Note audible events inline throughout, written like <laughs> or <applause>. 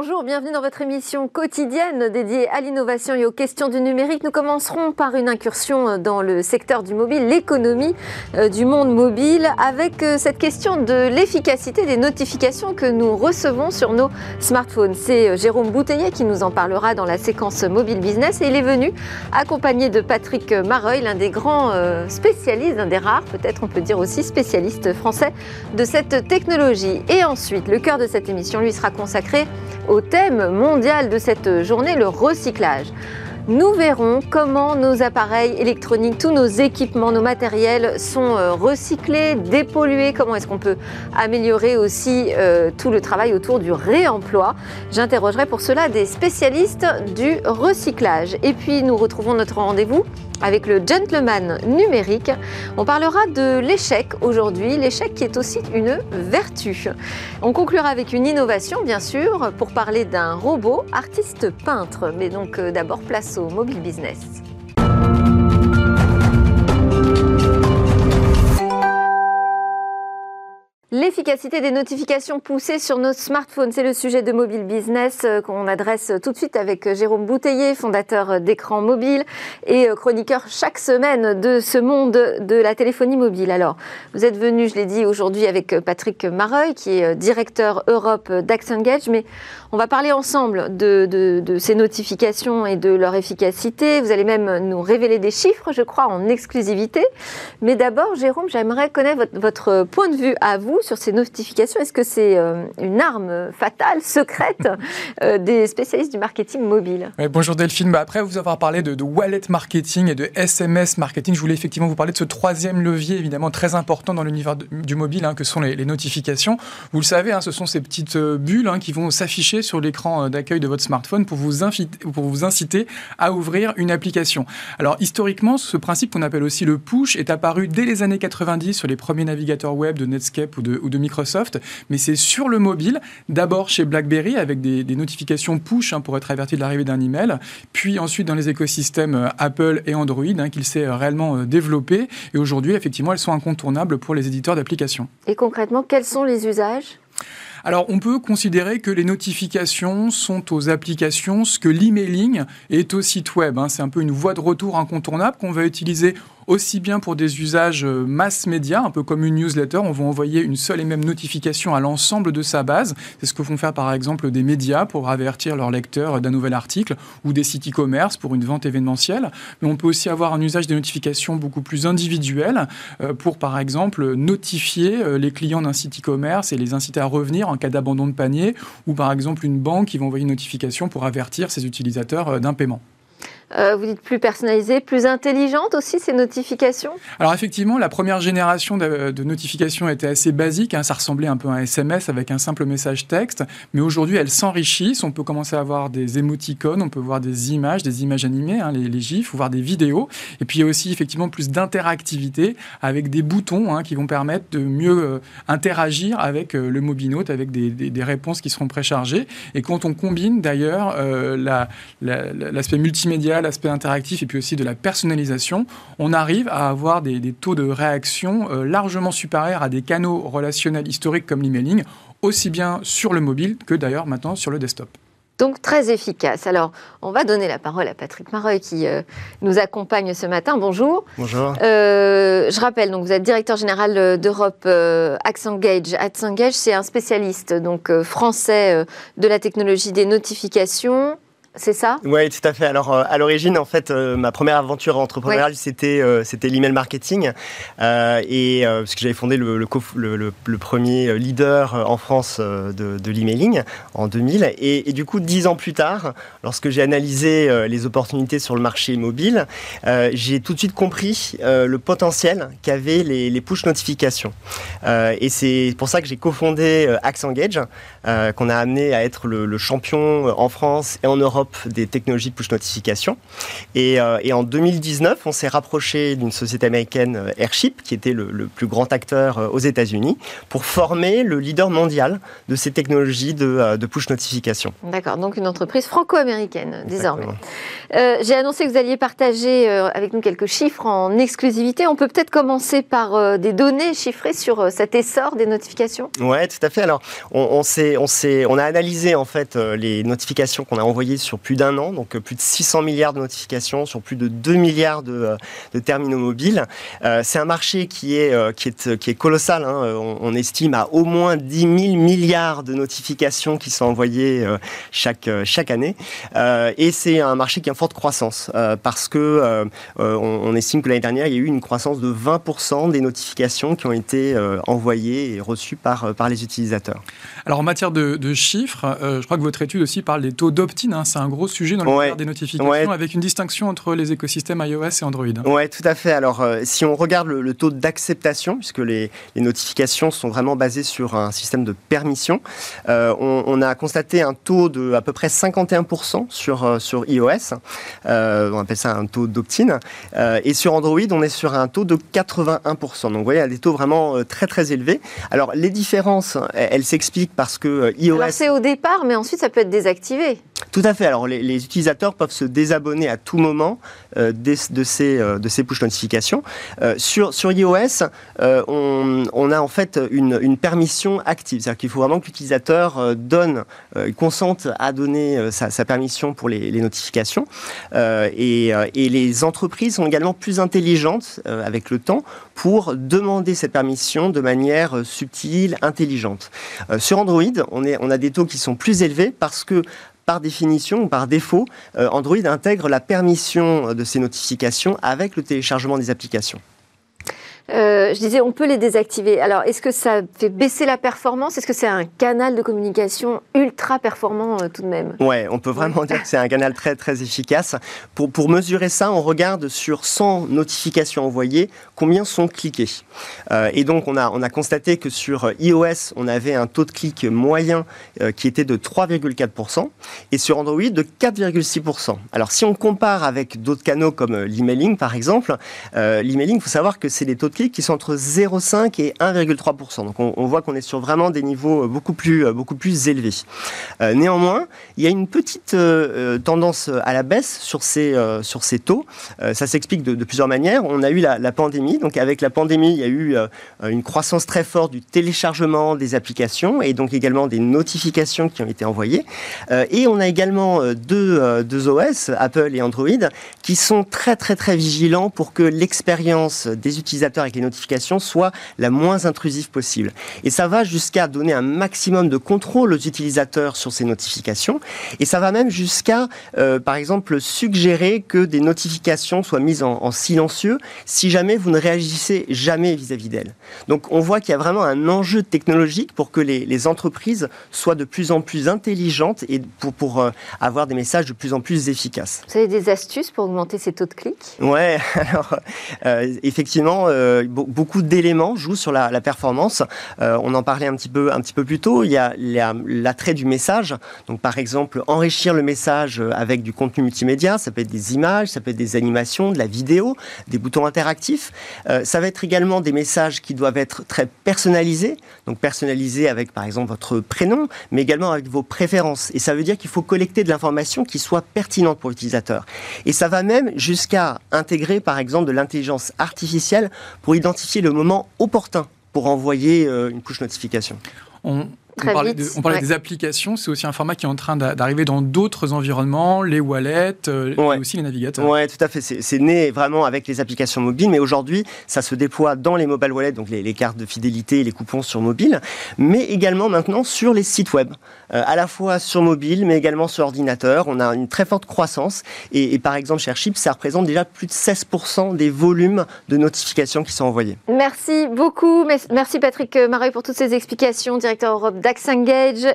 Bonjour, bienvenue dans votre émission quotidienne dédiée à l'innovation et aux questions du numérique. Nous commencerons par une incursion dans le secteur du mobile, l'économie euh, du monde mobile, avec euh, cette question de l'efficacité des notifications que nous recevons sur nos smartphones. C'est euh, Jérôme Bouteillet qui nous en parlera dans la séquence mobile business et il est venu accompagné de Patrick Mareuil, l'un des grands spécialistes, l'un des rares peut-être on peut dire aussi spécialistes français de cette technologie. Et ensuite, le cœur de cette émission lui sera consacré au thème mondial de cette journée, le recyclage. Nous verrons comment nos appareils électroniques, tous nos équipements, nos matériels sont euh, recyclés, dépollués, comment est-ce qu'on peut améliorer aussi euh, tout le travail autour du réemploi? J'interrogerai pour cela des spécialistes du recyclage. Et puis nous retrouvons notre rendez-vous avec le gentleman numérique. On parlera de l'échec aujourd'hui, l'échec qui est aussi une vertu. On conclura avec une innovation, bien sûr, pour parler d'un robot artiste peintre. Mais donc euh, d'abord, place au mobile business. L'efficacité des notifications poussées sur nos smartphones, c'est le sujet de Mobile Business euh, qu'on adresse tout de suite avec euh, Jérôme Bouteiller, fondateur d'écran mobile et euh, chroniqueur chaque semaine de ce monde de la téléphonie mobile. Alors, vous êtes venu, je l'ai dit aujourd'hui, avec Patrick Mareuil, qui est directeur Europe d'AxeNgage, mais on va parler ensemble de, ces notifications et de leur efficacité. Vous allez même nous révéler des chiffres, je crois, en exclusivité. Mais d'abord, Jérôme, j'aimerais connaître votre point de vue à vous sur ces notifications Est-ce que c'est euh, une arme fatale, secrète euh, <laughs> des spécialistes du marketing mobile? Bonjour Delphine. Bah, après vous avoir parlé de, wallet marketing et de SMS marketing, je voulais effectivement vous parler de ce troisième levier évidemment très important dans l'univers du mobile, hein, que sont les, notifications. Vous le savez, hein, ce sont ces petites euh, bulles hein, qui vont s'afficher sur l'écran d'accueil de votre smartphone pour vous, pour vous inciter à ouvrir une application. Alors historiquement, ce principe qu'on appelle aussi le push est apparu dès les années 90 sur les premiers navigateurs web de Netscape ou de ou de Microsoft, mais c'est sur le mobile, d'abord chez BlackBerry avec des, notifications push hein, pour être averti de l'arrivée d'un email, puis ensuite dans les écosystèmes euh, Apple et Android hein, qu'il s'est euh, réellement euh, développé. Et aujourd'hui, effectivement, elles sont incontournables pour les éditeurs d'applications. Et concrètement, quels sont les usages? Alors, on peut considérer que les notifications sont aux applications ce que l'emailing est au site web. Hein. C'est un peu une voie de retour incontournable qu'on va utiliser aussi bien pour des usages euh, mass média, un peu comme une newsletter, on va envoyer une seule et même notification à l'ensemble de sa base. C'est ce que font faire par exemple des médias pour avertir leurs lecteurs d'un nouvel article ou des sites e-commerce pour une vente événementielle. Mais on peut aussi avoir un usage des notifications beaucoup plus individuel euh, pour par exemple notifier euh, les clients d'un site e-commerce et les inciter à revenir en cas d'abandon de panier ou par exemple une banque qui va envoyer une notification pour avertir ses utilisateurs d'un paiement. Euh, vous dites plus personnalisée, plus intelligente aussi ces notifications? Alors effectivement, la première génération de, notifications était assez basique, hein. ça ressemblait un peu à un SMS avec un simple message texte, mais aujourd'hui elles s'enrichissent, on peut commencer à avoir des émoticônes, on peut voir des images, des images animées, hein, les, gifs, ou voir des vidéos, et puis il y a aussi effectivement plus d'interactivité avec des boutons hein, qui vont permettre de mieux euh, interagir avec euh, le mobinote, avec des, réponses qui seront préchargées, et quand on combine d'ailleurs l'aspect multimédia l'aspect interactif et puis aussi de la personnalisation, on arrive à avoir des, taux de réaction euh, largement supérieurs à des canaux relationnels historiques comme l'emailing, aussi bien sur le mobile que d'ailleurs maintenant sur le desktop. Donc très efficace. Alors, on va donner la parole à Patrick Mareuil qui euh, nous accompagne ce matin. Bonjour. Bonjour. Euh, je rappelle, donc vous êtes directeur général d'Europe euh, Accengage. Accengage, c'est un spécialiste donc français de la technologie des notifications c'est ça? Oui, tout à fait. Alors, euh, à l'origine, en fait, euh, ma première aventure entrepreneuriale, c'était euh, c'était l'email marketing. et parce que j'avais fondé le, le, premier leader en France de, de l'emailing en 2000. Et, du coup, dix ans plus tard, lorsque j'ai analysé les opportunités sur le marché mobile, j'ai tout de suite compris le potentiel qu'avaient les, les, push notifications. et c'est pour ça que j'ai cofondé Axe Engage, qu'on a amené à être le champion en France et en Europe des technologies de push notification. Et, en 2019, on s'est rapproché d'une société américaine Airship, qui était le, plus grand acteur aux États-Unis, pour former le leader mondial de ces technologies de, de push notification. D'accord, donc une entreprise franco-américaine désormais. J'ai annoncé que vous alliez partager avec nous quelques chiffres en exclusivité. On peut peut-être commencer par des données chiffrées sur cet essor des notifications Oui, tout à fait. Alors, on, on, on, on a analysé en fait euh, les notifications qu'on a envoyées sur plus d'un an, donc euh, plus de 600 milliards de notifications sur plus de 2 milliards de, euh, de terminaux mobiles. c'est un marché qui est, qui est, colossal. Hein. On, estime à au moins 10 000 milliards de notifications qui sont envoyées chaque, chaque année. et c'est un marché qui est en forte croissance parce que on, estime que l'année dernière, il y a eu une croissance de 20% des notifications qui ont été envoyées et reçues par, par les utilisateurs. Alors en matière de, chiffres, euh, je crois que votre étude aussi parle des taux d'opt-in. Hein. C'est un gros sujet dans le des notifications, avec une distinction entre les écosystèmes iOS et Android. Oui, tout à fait. Alors euh, si on regarde le, taux d'acceptation, puisque les, notifications sont vraiment basées sur un système de permission, euh, on, a constaté un taux de à peu près 51% sur, sur iOS. on appelle ça un taux d'opt-in. et sur Android, on est sur un taux de 81%. Donc vous voyez, il y a des taux vraiment très très élevés. Alors les différences, elles s'expliquent parce que euh, iOS. c'est au départ, mais ensuite ça peut être désactivé. Tout à fait. Alors les, utilisateurs peuvent se désabonner à tout moment euh, de, ces, euh, de ces push notifications. sur, sur iOS, on, a en fait une, permission active. C'est-à-dire qu'il faut vraiment que l'utilisateur donne, consente à donner sa, permission pour les, notifications. Et, et, les entreprises sont également plus intelligentes avec le temps pour demander cette permission de manière subtile, intelligente. sur Android, on, est, on a des taux qui sont plus élevés parce que par définition ou par défaut, euh, Android intègre la permission de ces notifications avec le téléchargement des applications. Euh, je disais, on peut les désactiver. Alors, est-ce que ça fait baisser la performance? Est-ce que c'est un canal de communication ultra performant euh, tout de même? Ouais, on peut vraiment dire que c'est un canal très très efficace. Pour, pour mesurer ça, on regarde sur 100 notifications envoyées, combien sont cliquées. Euh, et donc, on a, on a constaté que sur iOS, on avait un taux de clic moyen qui était de 3,4% et sur Android de 4,6%. Alors, si on compare avec d'autres canaux comme l'emailing, par exemple, l'emailing, il faut savoir que c'est des taux de qui sont entre 0,5 et 1,3%. Donc on, voit qu'on est sur vraiment des niveaux euh, beaucoup plus, euh, beaucoup plus élevés. Euh, néanmoins, il y a une petite tendance à la baisse sur ces, sur ces taux. ça s'explique de, plusieurs manières. On a eu la, la, pandémie. Donc avec la pandémie, il y a eu une croissance très forte du téléchargement des applications et donc également des notifications qui ont été envoyées. et on a également deux, deux OS, Apple et Android, qui sont très très très vigilants pour que l'expérience des utilisateurs que les notifications soient la moins intrusive possible. Et ça va jusqu'à donner un maximum de contrôle aux utilisateurs sur ces notifications. Et ça va même jusqu'à, euh, par exemple, suggérer que des notifications soient mises en, silencieux si jamais vous ne réagissez jamais vis-à-vis d'elles. Donc on voit qu'il y a vraiment un enjeu technologique pour que les, entreprises soient de plus en plus intelligentes et pour, pour euh, avoir des messages de plus en plus efficaces. Vous avez des astuces pour augmenter ces taux de clics? Ouais, <laughs> alors euh, effectivement, euh, beaucoup d'éléments jouent sur la, performance. Euh, on en parlait un petit peu, un petit peu plus tôt. Il y a l'attrait du message. Donc, par exemple, enrichir le message avec du contenu multimédia. Ça peut être des images, ça peut être des animations, de la vidéo, des boutons interactifs. Euh, ça va être également des messages qui doivent être très personnalisés. Donc, personnalisés avec, par exemple, votre prénom, mais également avec vos préférences. Et ça veut dire qu'il faut collecter de l'information qui soit pertinente pour l'utilisateur. Et ça va même jusqu'à intégrer, par exemple, de l'intelligence artificielle identifier le moment opportun pour envoyer euh, une push notification. On, on parlait, des applications, c'est aussi un format qui est en train d'arriver dans d'autres environnements, les wallets euh, et aussi les navigateurs. Oui, tout à fait. C'est né vraiment avec les applications mobiles, mais aujourd'hui, ça se déploie dans les mobile wallets, donc les, cartes de fidélité, les coupons sur mobile, mais également maintenant sur les sites web, euh, à la fois sur mobile, mais également sur ordinateur. On a une très forte croissance, et, par exemple, chez Airship, ça représente déjà plus de 16% des volumes de notifications qui sont envoyés. Merci beaucoup. Merci Patrick Marais pour toutes ces explications, directeur Europe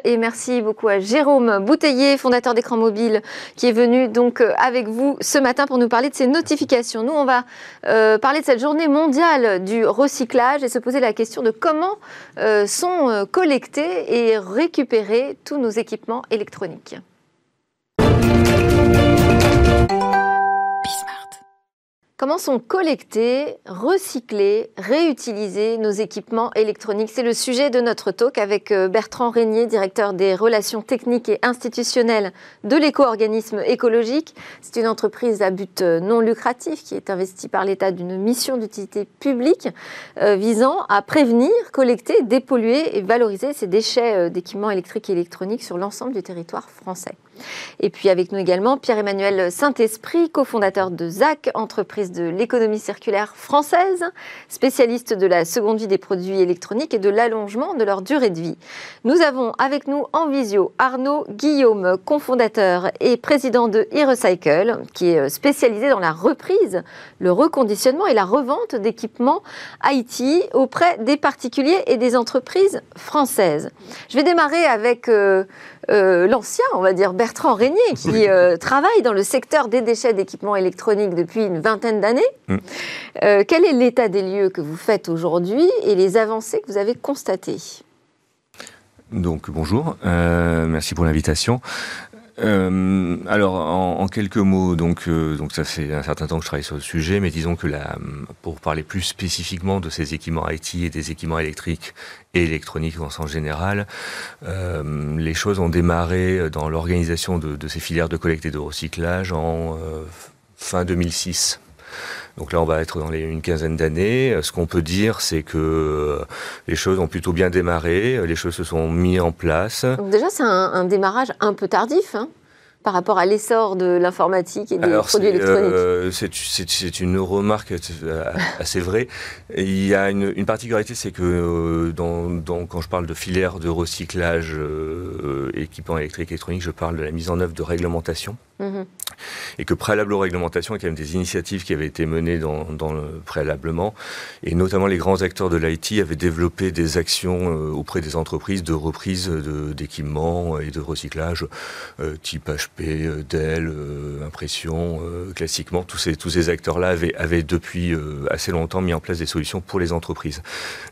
Et merci beaucoup à Jérôme Bouteiller, fondateur d'écran mobile, qui est venu donc euh, avec vous ce matin pour nous parler de ces notifications. Nous, on va euh, parler de cette journée mondiale du recyclage et se poser la question de comment euh, sont collectés et récupérés tous nos équipements électroniques. Comment sont collectés, recyclés, réutilisés nos équipements électroniques? C'est le sujet de notre talk avec euh, Bertrand Régnier, directeur des relations techniques et institutionnelles de l'éco-organisme écologique. C'est une entreprise à but euh, non lucratif qui est investie par l'État d'une mission d'utilité publique euh, visant à prévenir, collecter, dépolluer et valoriser ces déchets d'équipements électriques et électroniques sur l'ensemble du territoire français. Et puis avec nous également Pierre-Emmanuel Saint-Esprit, cofondateur de ZAC, entreprise de l'économie circulaire française, spécialiste de la seconde vie des produits électroniques et de l'allongement de leur durée de vie. Nous avons avec nous en visio Arnaud Guillaume, cofondateur et président de e-Recycle, qui est spécialisé dans la reprise, le reconditionnement et la revente d'équipements IT auprès des particuliers et des entreprises françaises. Je vais démarrer avec... Euh, euh, l'ancien, on va dire Bertrand Régnier, qui euh, travaille dans le secteur des déchets d'équipements électroniques depuis une vingtaine d'années. Mm. Euh, quel est l'état des lieux que vous faites aujourd'hui et les avancées que vous avez constatées? Donc bonjour, merci pour l'invitation. Euh, alors, en, quelques mots, donc, euh, donc ça fait un certain temps que je travaille sur le sujet, mais disons que pour parler plus spécifiquement de ces équipements IT et des équipements électriques et électroniques en sens général, euh, les choses ont démarré dans l'organisation de, ces filières de collecte et de recyclage en fin 2006. Donc là, on va être dans les, une quinzaine d'années. Ce qu'on peut dire, c'est que euh, les choses ont plutôt bien démarré, les choses se sont mises en place. Donc déjà, c'est un, un, démarrage un peu tardif. Hein par rapport à l'essor de l'informatique et des produits électroniques euh, C'est une remarque assez vraie. Il y a une, une particularité, c'est que euh, dans, dans, quand je parle de filière de recyclage euh, équipements électriques et électroniques, je parle de la mise en œuvre de réglementation. Mhm. Et que préalable aux réglementations, il y a quand même des initiatives qui avaient été menées dans, dans le préalablement, et notamment les grands acteurs de l'IT avaient développé des actions euh, auprès des entreprises de reprise d'équipements et de recyclage, euh, type HP, euh, Dell, Impression, classiquement. Tous ces, tous ces acteurs-là avaient, depuis assez longtemps mis en place des solutions pour les entreprises.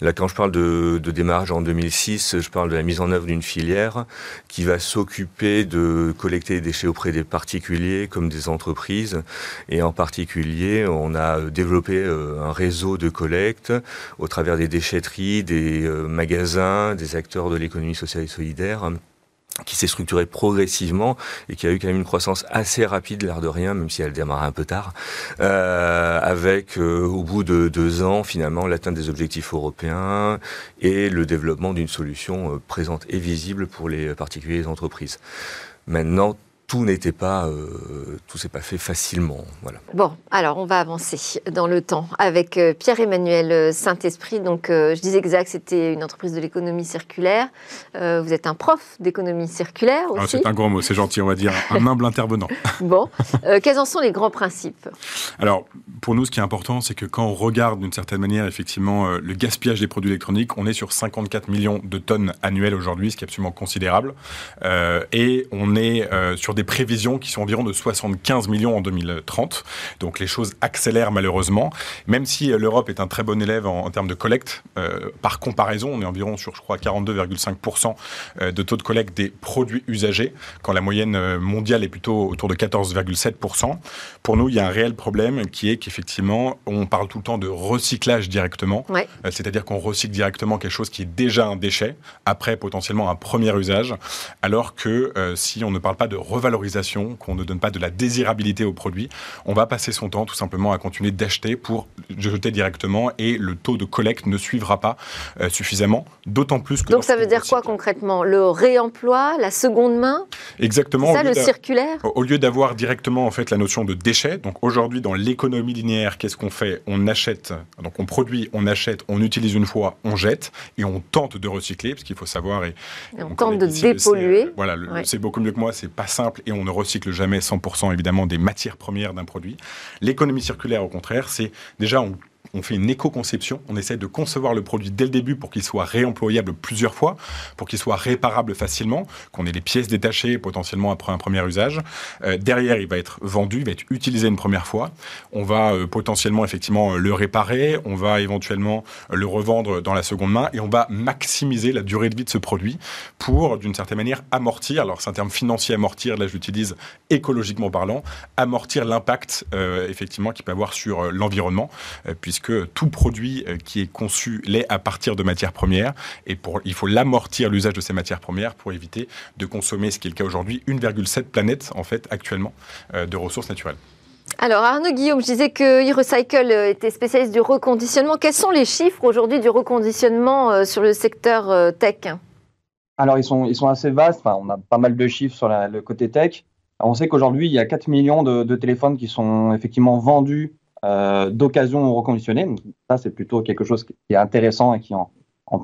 Là, quand je parle de, de démarrage en 2006, je parle de la mise en œuvre d'une filière qui va s'occuper de collecter les déchets auprès des parties comme des entreprises. Et en particulier, on a développé euh, un réseau de collecte au travers des déchetteries, des euh, magasins, des acteurs de l'économie sociale et solidaire qui s'est structuré progressivement et qui a eu quand même une croissance assez rapide, l'air de rien, même si elle démarrait un peu tard, euh, avec euh, au bout de deux ans finalement l'atteinte des objectifs européens et le développement d'une solution euh, présente et visible pour les particuliers et les entreprises. Maintenant, tout n'était pas, euh, tout s'est pas fait facilement. Voilà. Bon, alors on va avancer dans le temps avec euh, Pierre-Emmanuel Saint-Esprit. Donc, euh, je disais que Zach, c'était une entreprise de l'économie circulaire. vous êtes un prof d'économie circulaire ah, aussi. c'est un grand mot, c'est gentil, on va dire, un humble intervenant. <laughs> bon, quels en sont les grands principes? Alors, pour nous, ce qui est important, c'est que quand on regarde d'une certaine manière, effectivement, le gaspillage des produits électroniques, on est sur 54 millions de tonnes annuelles aujourd'hui, ce qui est absolument considérable. et on est sur des prévisions qui sont environ de 75 millions en 2030. Donc les choses accélèrent malheureusement, même si euh, l'Europe est un très bon élève en, termes de collecte. Euh, par comparaison, on est environ sur, je crois, 42,5% euh, de taux de collecte des produits usagés, quand la moyenne mondiale est plutôt autour de 14,7%. Pour nous, il y a un réel problème qui est qu'effectivement, on parle tout le temps de recyclage directement, c'est-à-dire qu'on recycle directement quelque chose qui est déjà un déchet, après potentiellement un premier usage, alors que si on ne parle pas de revalorisation, valorisation, qu'on ne donne pas de la désirabilité au produit, on va passer son temps tout simplement à continuer d'acheter pour jeter directement et le taux de collecte ne suivra pas euh, suffisamment, d'autant plus que... Donc ça veut dire quoi concrètement? Le réemploi, la seconde main? Exactement. Ça, le circulaire? Au lieu d'avoir directement en fait la notion de déchet, donc aujourd'hui dans l'économie linéaire, qu'est-ce qu'on fait? On achète, donc on produit, on achète, on utilise une fois, on jette et on tente de recycler, parce qu'il faut savoir... Et, on, tente de dépolluer. voilà, c'est beaucoup mieux que moi, c'est pas simple et on ne recycle jamais 100% évidemment des matières premières d'un produit. L'économie circulaire, au contraire, c'est déjà on on fait une éco-conception. On essaie de concevoir le produit dès le début pour qu'il soit réemployable plusieurs fois, pour qu'il soit réparable facilement, qu'on ait les pièces détachées potentiellement après un premier usage. Euh, derrière, il va être vendu, il va être utilisé une première fois. On va euh, potentiellement effectivement le réparer, on va éventuellement le revendre dans la seconde main et on va maximiser la durée de vie de ce produit pour, d'une certaine manière, amortir, alors c'est un terme financier amortir, là j'utilise écologiquement parlant, amortir l'impact euh, effectivement qu'il peut avoir sur l'environnement, puisque tout produit qui est conçu l'est à partir de matières premières et pour, il faut l'amortir l'usage de ces matières premières pour éviter de consommer, ce qui est le cas aujourd'hui, 1,7 planète en fait actuellement de ressources naturelles. Alors Arnaud Guillaume, je disais que e-recycle était spécialiste du reconditionnement. Quels sont les chiffres aujourd'hui du reconditionnement euh, sur le secteur euh, tech? Alors ils sont, ils sont assez vastes, enfin, on a pas mal de chiffres sur le côté tech. On sait qu'aujourd'hui il y a 4 millions de, téléphones qui sont effectivement vendus euh, d'occasion ou reconditionnés. Donc, ça c'est plutôt quelque chose qui est intéressant et qui en,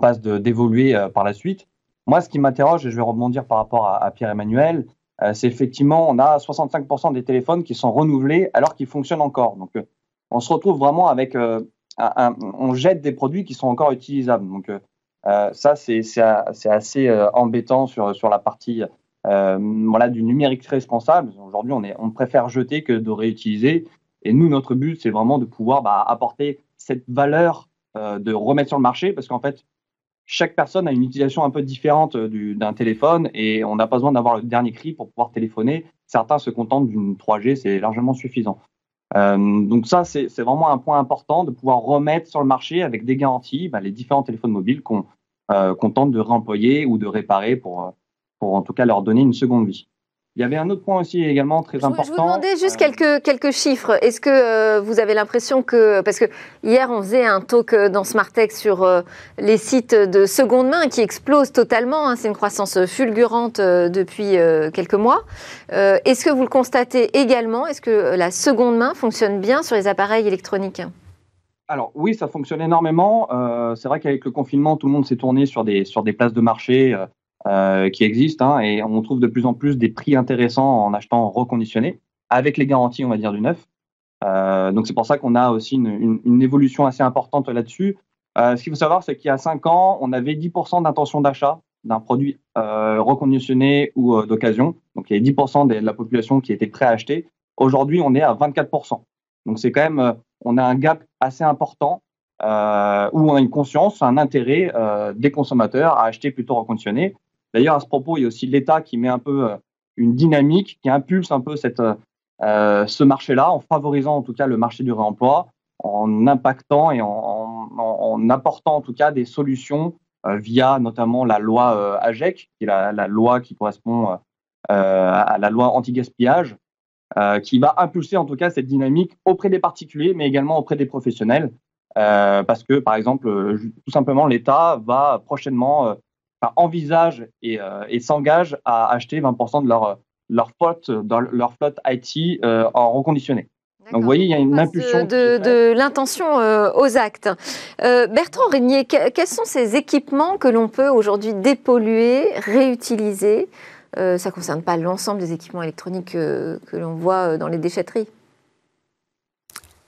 passe d'évoluer par la suite. Moi ce qui m'interroge, et je vais rebondir par rapport à Pierre-Emmanuel, euh, c'est effectivement, on a 65% des téléphones qui sont renouvelés alors qu'ils fonctionnent encore. Donc, euh, on se retrouve vraiment avec, euh, on jette des produits qui sont encore utilisables. Donc, ça, c'est assez embêtant sur, sur la partie voilà, du numérique responsable. Aujourd'hui, on préfère jeter que de réutiliser. Et nous, notre but, c'est vraiment de pouvoir bah, apporter cette valeur de remettre sur le marché parce qu'en fait, chaque personne a une utilisation un peu différente euh, d'un téléphone et on n'a pas besoin d'avoir le dernier cri pour pouvoir téléphoner. Certains se contentent d'une 3G, c'est largement suffisant. Euh, donc ça, c'est vraiment un point important de pouvoir remettre sur le marché avec des garanties bah, les différents téléphones mobiles qu'on euh, tente de réemployer ou de réparer pour en tout cas leur donner une seconde vie. Il y avait un autre point aussi également très important. Je vous demandais juste euh, quelques, quelques chiffres. Est-ce que euh, vous avez l'impression que, parce que hier on faisait un talk euh, dans Smartech sur les sites de seconde main qui explosent totalement, hein. c'est une croissance fulgurante depuis quelques mois. Est-ce que vous le constatez également? Est-ce que la seconde main fonctionne bien sur les appareils électroniques? Alors oui, ça fonctionne énormément. c'est vrai qu'avec le confinement, tout le monde s'est tourné sur des, sur des places de marché euh, qui existent hein, et on trouve de plus en plus des prix intéressants en achetant reconditionné avec les garanties, on va dire, du neuf. Euh, donc c'est pour ça qu'on a aussi une, évolution assez importante là-dessus. Euh, ce qu'il faut savoir, c'est qu'il y a 5 ans, on avait 10% d'intention d'achat d'un produit reconditionné ou d'occasion. Donc il y avait 10% de la population qui était prêt à acheter. Aujourd'hui, on est à 24%. Donc c'est quand même, on a un gap assez important où on a une conscience, un intérêt des consommateurs à acheter plutôt reconditionné. D'ailleurs, à ce propos, il y a aussi l'État qui met un peu euh, une dynamique, qui impulse un peu cette, euh, ce marché-là, en favorisant en tout cas le marché du réemploi, en impactant et en, apportant en tout cas des solutions euh, via notamment la loi AGEC, qui est la loi qui correspond à la loi anti-gaspillage, qui va impulser en tout cas cette dynamique auprès des particuliers, mais également auprès des professionnels. parce que, par exemple, tout simplement, l'État va prochainement envisage euh, et, s'engage à acheter 20% de leur, leur flotte, dans leur flotte IT euh, en reconditionné. Donc vous voyez, il y a une impulsion. De, de l'intention euh, aux actes. Bertrand Régnier, quels sont ces équipements que l'on peut aujourd'hui dépolluer, réutiliser? Ça ne concerne pas l'ensemble des équipements électroniques que l'on voit dans les déchetteries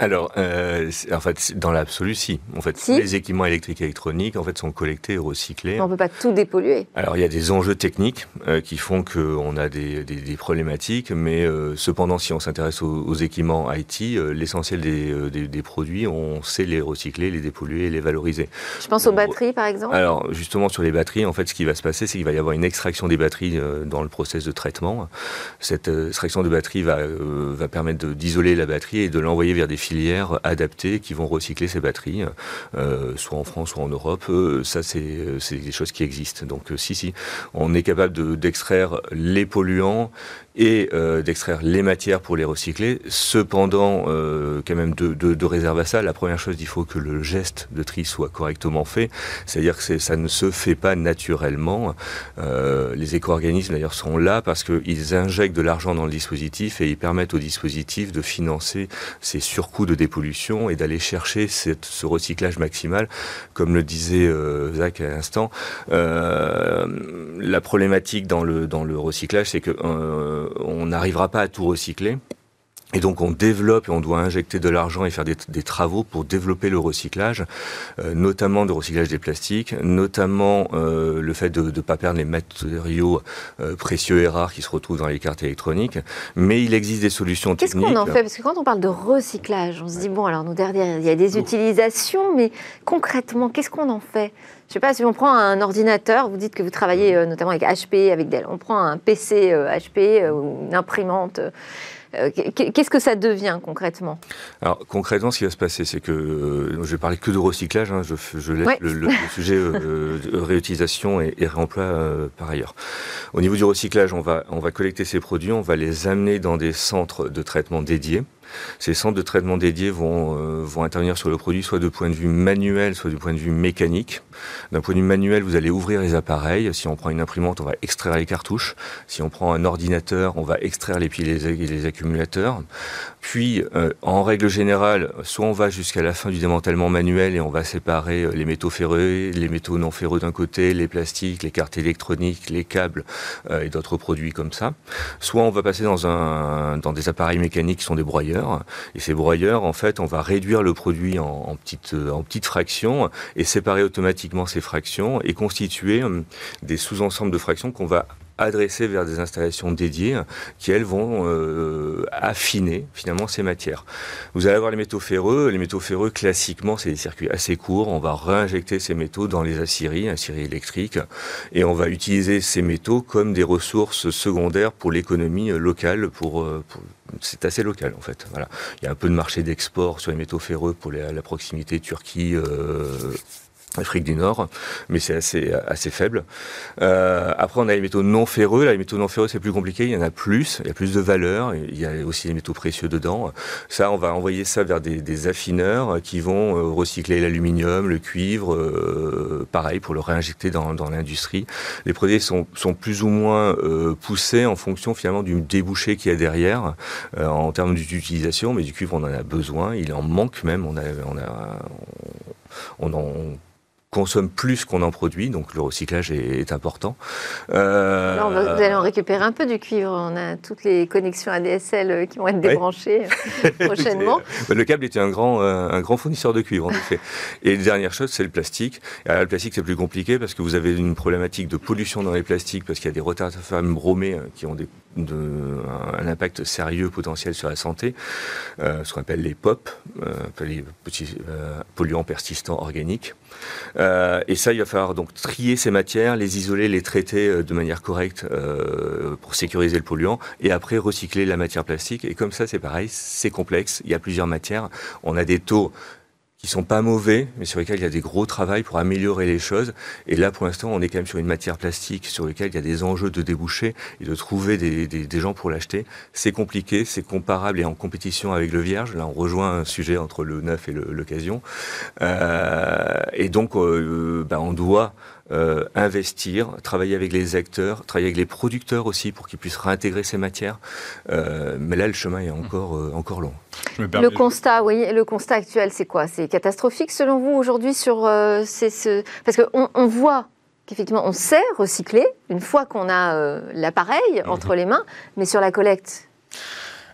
alors, euh, en fait, dans l'absolu, si. En fait, les équipements électriques et électroniques, en fait, sont collectés et recyclés. On ne peut pas tout dépolluer. Alors, il y a des enjeux techniques euh, qui font qu'on a des, des, des, problématiques, mais euh, cependant, si on s'intéresse aux, aux, équipements IT, euh, l'essentiel des, des, produits, on sait les recycler, les dépolluer et les valoriser. Je pense aux batteries, par exemple. Alors, justement, sur les batteries, en fait, ce qui va se passer, c'est qu'il va y avoir une extraction des batteries dans le process de traitement. Cette extraction de batterie va, va permettre d'isoler la batterie et de l'envoyer vers des adaptées qui vont recycler ces batteries, euh, soit en France, soit en Europe. Euh, ça, c'est des choses qui existent. Donc, euh, si, si, on est capable d'extraire les polluants et euh, d'extraire les matières pour les recycler. Cependant, euh, quand même deux, de, de réserves à ça. La première chose, il faut que le geste de tri soit correctement fait, c'est-à-dire que ça ne se fait pas naturellement. Euh, les éco-organismes d'ailleurs sont là parce qu'ils injectent de l'argent dans le dispositif et ils permettent au dispositif de financer ces surcoûts de dépollution et d'aller chercher ce recyclage maximal, comme le disait euh, Zach à l'instant. Euh, la problématique dans le dans le recyclage, c'est que euh, on n'arrivera pas à tout recycler. Et donc on développe et on doit injecter de l'argent et faire des, travaux pour développer le recyclage, euh, notamment de recyclage des plastiques, notamment euh, le fait de ne pas perdre les matériaux euh, précieux et rares qui se retrouvent dans les cartes électroniques. Mais il existe des solutions techniques. Qu'est-ce qu'on en fait? Parce que quand on parle de recyclage, on se dit, bon, alors nous derrière, il y a des utilisations, mais concrètement, qu'est-ce qu'on en fait? Je ne sais pas si on prend un ordinateur, vous dites que vous travaillez notamment avec HP, avec Dell, on prend un PC HP ou une imprimante. Euh, qu'est-ce que ça devient concrètement? Alors concrètement, ce qui va se passer, c'est que euh, je vais parler que de recyclage. Hein, je, je, laisse le, sujet euh, de réutilisation et, réemploi par ailleurs. Au niveau du recyclage, on va on va collecter ces produits, on va les amener dans des centres de traitement dédiés. Ces centres de traitement dédiés vont, euh, vont intervenir sur le produit soit de point de vue manuel, soit du point de vue mécanique. D'un point de vue manuel, vous allez ouvrir les appareils. Si on prend une imprimante, on va extraire les cartouches. Si on prend un ordinateur, on va extraire les piles et les, accumulateurs. Puis, euh, en règle générale, soit on va jusqu'à la fin du démantèlement manuel et on va séparer euh, les métaux ferreux, les métaux non ferreux d'un côté, les plastiques, les cartes électroniques, les câbles et d'autres produits comme ça. Soit on va passer dans, dans des appareils mécaniques qui sont des broyeurs et ces broyeurs, en fait, on va réduire le produit en, petites, en petites fractions et séparer automatiquement ces fractions et constituer hum, des sous-ensembles de fractions qu'on va adresser vers des installations dédiées qui, elles, vont euh, affiner finalement ces matières. Vous allez avoir les métaux ferreux. Les métaux ferreux, classiquement, c'est des circuits assez courts. On va réinjecter ces métaux dans les aciéries, aciéries électriques, et on va utiliser ces métaux comme des ressources secondaires pour l'économie locale, pour, euh, c'est assez local en fait. Voilà. Il y a un peu de marché d'export sur les métaux ferreux pour la proximité Turquie, euh, Afrique du Nord, mais c'est assez, assez faible. Euh, après, on a les métaux non ferreux. Là, les métaux non ferreux, c'est plus compliqué. Il y en a plus. Il y a plus de valeur. Il y a aussi les métaux précieux dedans. Ça, on va envoyer ça vers des, affineurs qui vont euh, recycler l'aluminium, le cuivre, euh, pareil, pour le réinjecter dans, dans l'industrie. Les produits sont, sont plus ou moins poussés en fonction finalement du débouché qu'il y a derrière en termes d'utilisation. Mais du cuivre, on en a besoin. Il en manque même. On a, on a, on en consomme plus qu'on en produit, donc le recyclage est, important. Euh, vous allez en récupérer un peu du cuivre. On a toutes les connexions ADSL euh, qui vont être débranchées euh, <laughs> prochainement. le câble était un grand, un grand fournisseur de cuivre, en effet. Et la dernière chose, c'est le plastique. Alors, le plastique, c'est plus compliqué parce que vous avez une problématique de pollution dans les plastiques parce qu'il y a des retardateurs bromés qui ont des, un impact sérieux potentiel sur la santé, ce qu'on appelle les POP, les petits polluants persistants organiques. Euh, et ça, il va falloir donc trier ces matières, les isoler, les traiter euh, de manière correcte euh, pour sécuriser le polluant, et après recycler la matière plastique. Et comme ça, c'est pareil, c'est complexe. Il y a plusieurs matières. On a des taux qui sont pas mauvais, mais sur lesquels il y a des gros travaux pour améliorer les choses. Et là, pour l'instant, on est quand même sur une matière plastique sur laquelle il y a des enjeux de déboucher et de trouver des, des, gens pour l'acheter. C'est compliqué, c'est comparable et en compétition avec le vierge. Là, on rejoint un sujet entre le neuf et l'occasion. Euh, et donc, euh, ben, on doit euh, investir, travailler avec les acteurs, travailler avec les producteurs aussi pour qu'ils puissent réintégrer ces matières. Euh, mais là, le chemin est encore, euh, encore long. Le constat, oui, le constat actuel, c'est quoi? C'est catastrophique selon vous aujourd'hui sur ce... parce qu'on on voit qu'effectivement on sait recycler une fois qu'on a l'appareil mhm. entre les mains, mais sur la collecte.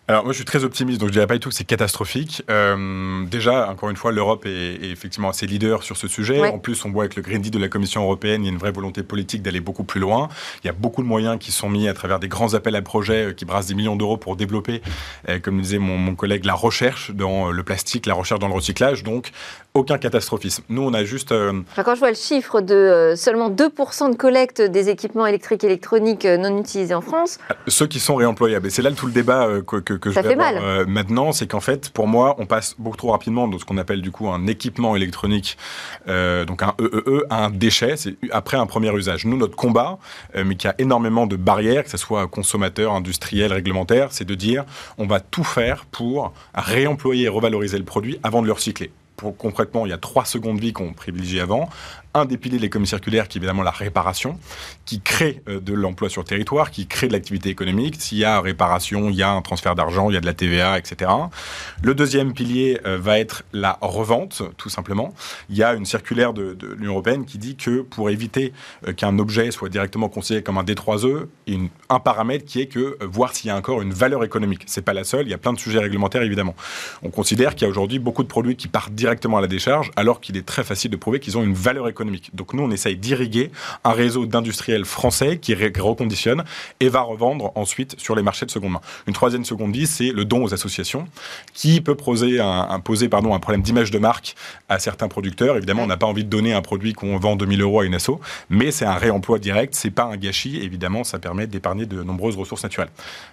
Alors moi je suis très optimiste, donc je dirais pas du tout que c'est catastrophique. Euh, déjà, encore une fois, l'Europe est, effectivement assez leader sur ce sujet. En plus, on voit avec le Green Deal de la Commission européenne, il y a une vraie volonté politique d'aller beaucoup plus loin. Il y a beaucoup de moyens qui sont mis à travers des grands appels à projets euh, qui brassent des millions d'euros pour développer, euh, comme disait mon, mon, collègue, la recherche dans le plastique, la recherche dans le recyclage. Donc aucun catastrophisme. Nous, on a juste... quand je vois le chiffre de seulement 2% de collecte des équipements électriques et électroniques non utilisés en France... Ceux qui sont réemployables. Et c'est là tout le débat que que, je vais mal. Euh, maintenant, c'est qu'en fait, pour moi, on passe beaucoup trop rapidement de ce qu'on appelle du coup un équipement électronique, euh, donc un EEE, e e, à un déchet, c'est après un premier usage. Nous, notre combat, euh, mais qui a énormément de barrières, que ce soit consommateur, industriel, réglementaire, c'est de dire on va tout faire pour réemployer et revaloriser le produit avant de le recycler. pour, concrètement, il y a trois secondes vie qu'on privilégie avant un des piliers de l'économie circulaire qui est évidemment la réparation, qui crée euh, de l'emploi sur le territoire, qui crée de l'activité économique. S'il y a réparation, il y a un transfert d'argent, il y a de la TVA, etc. Le deuxième pilier euh, va être la revente, tout simplement. Il y a une circulaire de, l'Union européenne qui dit que pour éviter euh, qu'un objet soit directement considéré comme un D3E, il y a un paramètre qui est que voir s'il y a encore une valeur économique. C'est pas la seule, il y a plein de sujets réglementaires évidemment. On considère qu'il y a aujourd'hui beaucoup de produits qui partent directement à la décharge, alors qu'il est très facile de prouver qu'ils ont une valeur économique donc nous, on essaye d'irriguer un réseau d'industriels français qui reconditionne et va revendre ensuite sur les marchés de seconde main. Une troisième seconde vie, c'est le don aux associations, qui peut poser un, problème d'image de marque à certains producteurs. Évidemment, on n'a pas envie de donner un produit qu'on vend 2000 euros à une asso, mais c'est un réemploi direct, c'est pas un gâchis. Évidemment, ça permet d'épargner de nombreuses ressources naturelles.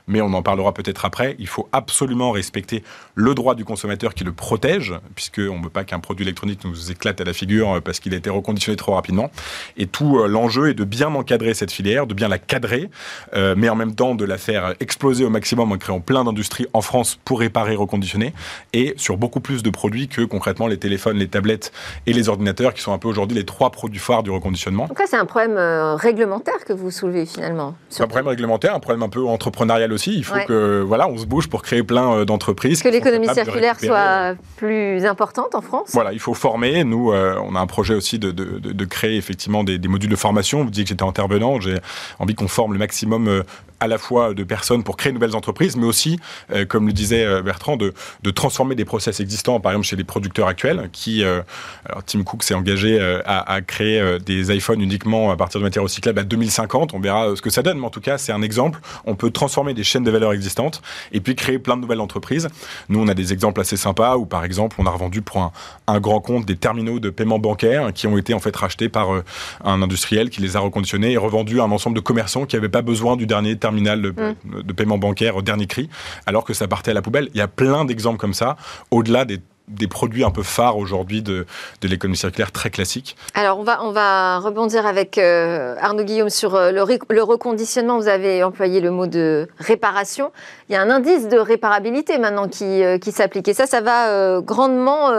Mais on en parlera peut-être après. Il faut absolument respecter le droit du consommateur qui le protège, puisqu'on ne veut pas qu'un produit électronique nous éclate à la figure parce qu'il a été reconditionné trop rapidement. Et tout euh, l'enjeu est de bien encadrer cette filière, de bien la cadrer, euh, mais en même temps de la faire exploser au maximum en créant plein d'industries en France pour réparer, reconditionner, et sur beaucoup plus de produits que concrètement les téléphones, les tablettes et les ordinateurs, qui sont un peu aujourd'hui les trois produits phares du reconditionnement. Donc là, c'est un problème euh, réglementaire que vous soulevez finalement. C'est un problème réglementaire, un problème un peu entrepreneurial aussi. Il faut que voilà, on se bouge pour créer plein d'entreprises. Que l'économie circulaire soit plus importante en France. Voilà, il faut former. Nous, on a un projet aussi de de, créer effectivement des, modules de formation. Vous disiez que j'étais intervenant, j'ai envie qu'on forme le maximum euh, à la fois de personnes pour créer de nouvelles entreprises, mais aussi, euh, comme le disait euh, Bertrand, de, transformer des process existants, par exemple chez les producteurs actuels, qui, alors Tim Cook s'est engagé à, créer des iPhones uniquement à partir de matières recyclables à 2050. On verra ce que ça donne, mais en tout cas, c'est un exemple. On peut transformer des chaînes de valeur existantes et puis créer plein de nouvelles entreprises. Nous, on a des exemples assez sympas où, par exemple, on a revendu pour un, un grand compte des terminaux de paiement bancaire qui ont été en fait rachetés par euh, un industriel qui les a reconditionnés et revendus à un ensemble de commerçants qui n'avaient pas besoin du dernier terminal mm. de, paiement bancaire au dernier cri, alors que ça partait à la poubelle. Il y a plein d'exemples comme ça, au-delà des des produits un peu phares aujourd'hui de, de l'économie circulaire très classique. Alors on va, on va rebondir avec euh, Arnaud Guillaume sur euh, le, le, reconditionnement. Vous avez employé le mot de réparation. Il y a un indice de réparabilité maintenant qui, qui s'applique et ça, ça va grandement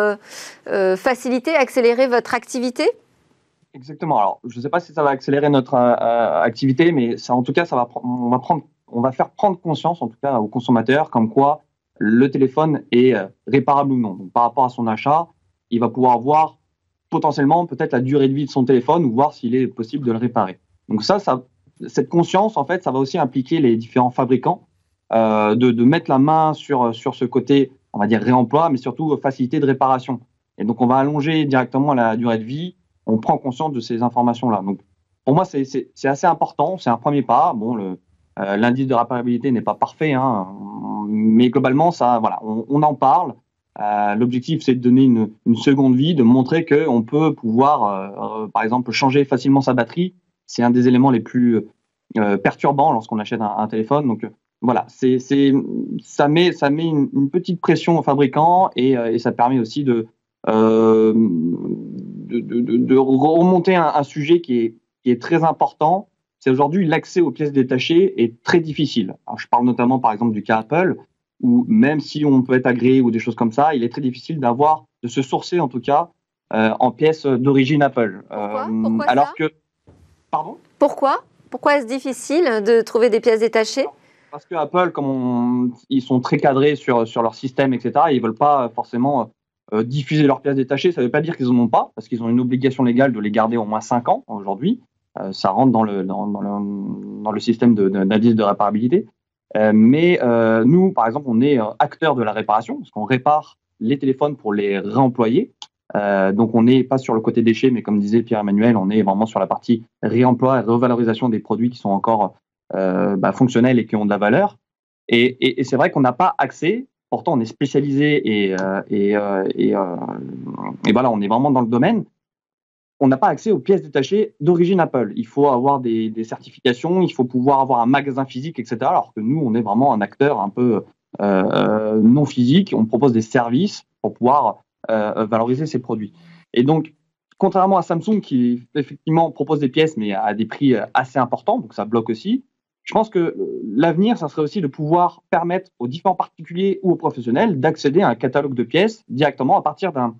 faciliter, accélérer votre activité? Exactement. Alors, je ne sais pas si ça va accélérer notre euh, euh, activité, mais ça, en tout cas, ça va, on va prendre, on va faire prendre conscience, en tout cas, aux consommateurs, comme quoi le téléphone est euh, réparable ou non. Donc, par rapport à son achat, il va pouvoir voir potentiellement peut-être la durée de vie de son téléphone ou voir s'il est possible de le réparer. Donc ça, ça, cette conscience, en fait, ça va aussi impliquer les différents fabricants de, de, mettre la main sur, sur ce côté, on va dire réemploi, mais surtout facilité de réparation. Et donc, on va allonger directement la durée de vie on prend conscience de ces informations-là. Donc, pour moi, c'est assez important. C'est un premier pas. Bon, euh, l'indice de réparabilité n'est pas parfait, hein, mais globalement, ça, voilà, on, en parle. Euh, l'objectif, c'est de donner une, seconde vie, de montrer qu'on peut pouvoir, euh, par exemple, changer facilement sa batterie. C'est un des éléments les plus perturbants lorsqu'on achète un, téléphone. Donc, voilà, c'est, ça met, ça met une, petite pression aux fabricants et, et ça permet aussi de, de, remonter un, sujet qui est, très important. C'est aujourd'hui l'accès aux pièces détachées est très difficile. je parle notamment par exemple du cas Apple, où même si on peut être agréé ou des choses comme ça, il est très difficile d'avoir, de se sourcer en tout cas, euh, en pièces d'origine Apple. Pourquoi, euh, alors que, pardon? Pourquoi? Pourquoi est-ce difficile de trouver des pièces détachées? Parce que Apple, comme ils sont très cadrés sur, sur leur système, etc., ils veulent pas forcément euh, diffuser leurs pièces détachées, ça ne veut pas dire qu'ils n'en ont pas, parce qu'ils ont une obligation légale de les garder au moins 5 ans aujourd'hui. Euh, ça rentre dans le, système d'indice de, réparabilité. Euh, mais nous, par exemple, on est acteur de la réparation, parce qu'on répare les téléphones pour les réemployer. donc on n'est pas sur le côté déchets, mais comme disait Pierre-Emmanuel, on est vraiment sur la partie réemploi et revalorisation des produits qui sont encore bah, fonctionnels et qui ont de la valeur. Et c'est vrai qu'on n'a pas accès Pourtant, on est spécialisé et, euh, et, euh, euh, et, voilà, on est vraiment dans le domaine. On n'a pas accès aux pièces détachées d'origine Apple. Il faut avoir des, certifications, il faut pouvoir avoir un magasin physique, etc. Alors que nous, on est vraiment un acteur un peu non physique. On propose des services pour pouvoir valoriser ces produits. Et donc, contrairement à Samsung qui effectivement propose des pièces mais à des prix assez importants, donc ça bloque aussi, je pense que euh, l'avenir, ça serait aussi de pouvoir permettre aux différents particuliers ou aux professionnels d'accéder à un catalogue de pièces directement à partir d'un